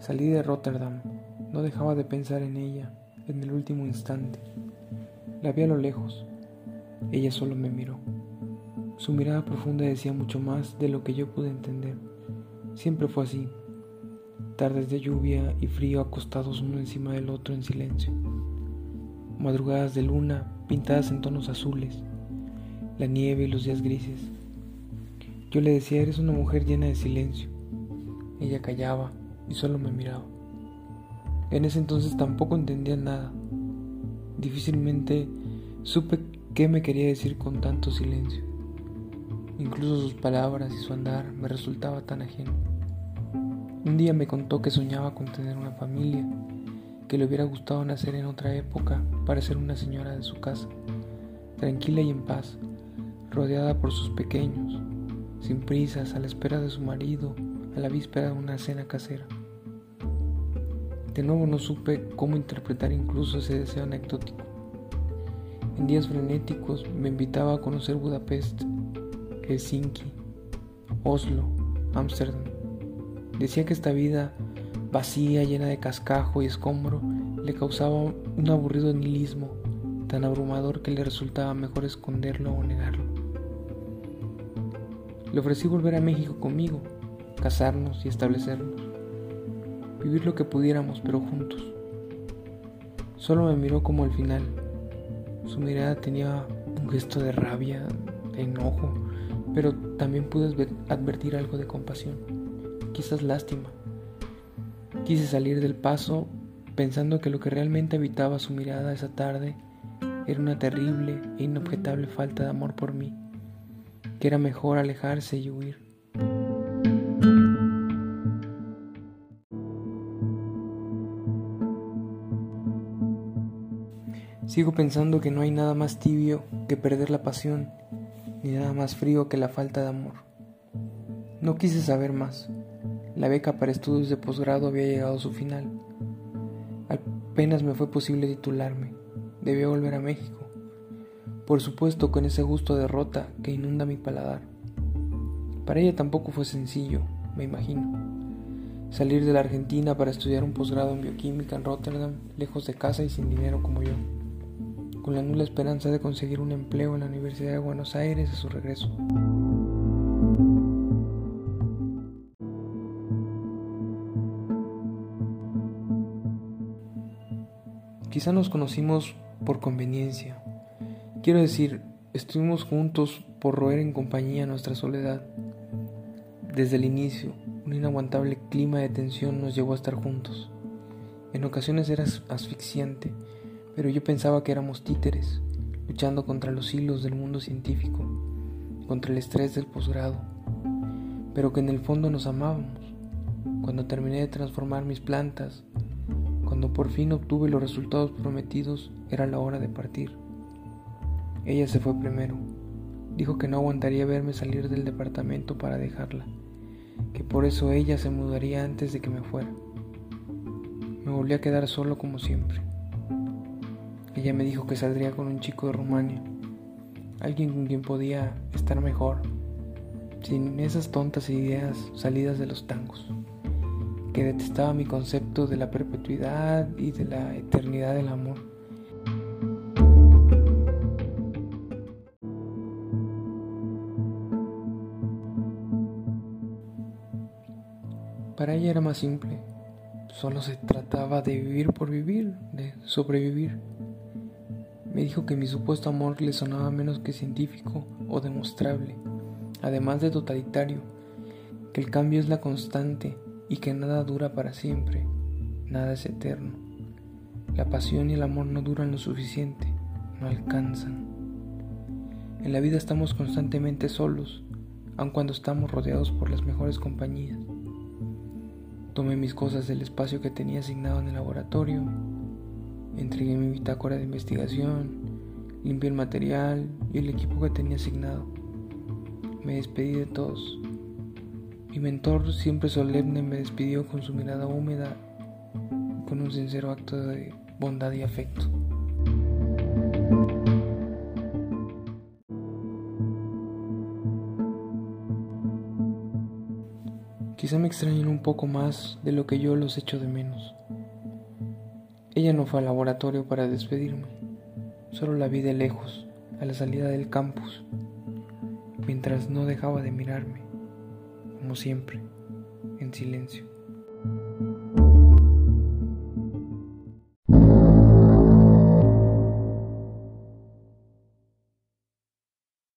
Salí de Rotterdam. No dejaba de pensar en ella en el último instante. La vi a lo lejos. Ella solo me miró. Su mirada profunda decía mucho más de lo que yo pude entender. Siempre fue así. Tardes de lluvia y frío acostados uno encima del otro en silencio. Madrugadas de luna pintadas en tonos azules. La nieve y los días grises. Yo le decía, eres una mujer llena de silencio. Ella callaba y solo me miraba. En ese entonces tampoco entendía nada. Difícilmente supe qué me quería decir con tanto silencio. Incluso sus palabras y su andar me resultaba tan ajeno. Un día me contó que soñaba con tener una familia, que le hubiera gustado nacer en otra época para ser una señora de su casa, tranquila y en paz, rodeada por sus pequeños, sin prisas, a la espera de su marido, a la víspera de una cena casera. De nuevo no supe cómo interpretar incluso ese deseo anecdótico. En días frenéticos me invitaba a conocer Budapest, Helsinki, Oslo, Ámsterdam. Decía que esta vida vacía, llena de cascajo y escombro, le causaba un aburrido nihilismo tan abrumador que le resultaba mejor esconderlo o negarlo. Le ofrecí volver a México conmigo, casarnos y establecernos, vivir lo que pudiéramos, pero juntos. Solo me miró como al final. Su mirada tenía un gesto de rabia, de enojo, pero también pude advertir algo de compasión, quizás lástima. Quise salir del paso pensando que lo que realmente habitaba su mirada esa tarde era una terrible e inobjetable falta de amor por mí, que era mejor alejarse y huir. Sigo pensando que no hay nada más tibio que perder la pasión ni nada más frío que la falta de amor. No quise saber más. La beca para estudios de posgrado había llegado a su final. Apenas me fue posible titularme. Debía volver a México. Por supuesto con ese gusto de derrota que inunda mi paladar. Para ella tampoco fue sencillo, me imagino. Salir de la Argentina para estudiar un posgrado en bioquímica en Rotterdam, lejos de casa y sin dinero como yo con la esperanza de conseguir un empleo en la Universidad de Buenos Aires a su regreso. Quizá nos conocimos por conveniencia. Quiero decir, estuvimos juntos por roer en compañía nuestra soledad. Desde el inicio, un inaguantable clima de tensión nos llevó a estar juntos. En ocasiones era asfixiante pero yo pensaba que éramos títeres, luchando contra los hilos del mundo científico, contra el estrés del posgrado, pero que en el fondo nos amábamos. Cuando terminé de transformar mis plantas, cuando por fin obtuve los resultados prometidos, era la hora de partir. Ella se fue primero. Dijo que no aguantaría verme salir del departamento para dejarla, que por eso ella se mudaría antes de que me fuera. Me volví a quedar solo como siempre. Ella me dijo que saldría con un chico de Rumania, alguien con quien podía estar mejor, sin esas tontas ideas salidas de los tangos, que detestaba mi concepto de la perpetuidad y de la eternidad del amor. Para ella era más simple, solo se trataba de vivir por vivir, de sobrevivir. Me dijo que mi supuesto amor le sonaba menos que científico o demostrable, además de totalitario, que el cambio es la constante y que nada dura para siempre, nada es eterno. La pasión y el amor no duran lo suficiente, no alcanzan. En la vida estamos constantemente solos, aun cuando estamos rodeados por las mejores compañías. Tomé mis cosas del espacio que tenía asignado en el laboratorio Entregué mi bitácora de investigación, limpié el material y el equipo que tenía asignado. Me despedí de todos. Mi mentor, siempre solemne, me despidió con su mirada húmeda, con un sincero acto de bondad y afecto. Quizá me extrañen un poco más de lo que yo los echo de menos. Ella no fue al laboratorio para despedirme, solo la vi de lejos, a la salida del campus, mientras no dejaba de mirarme, como siempre, en silencio.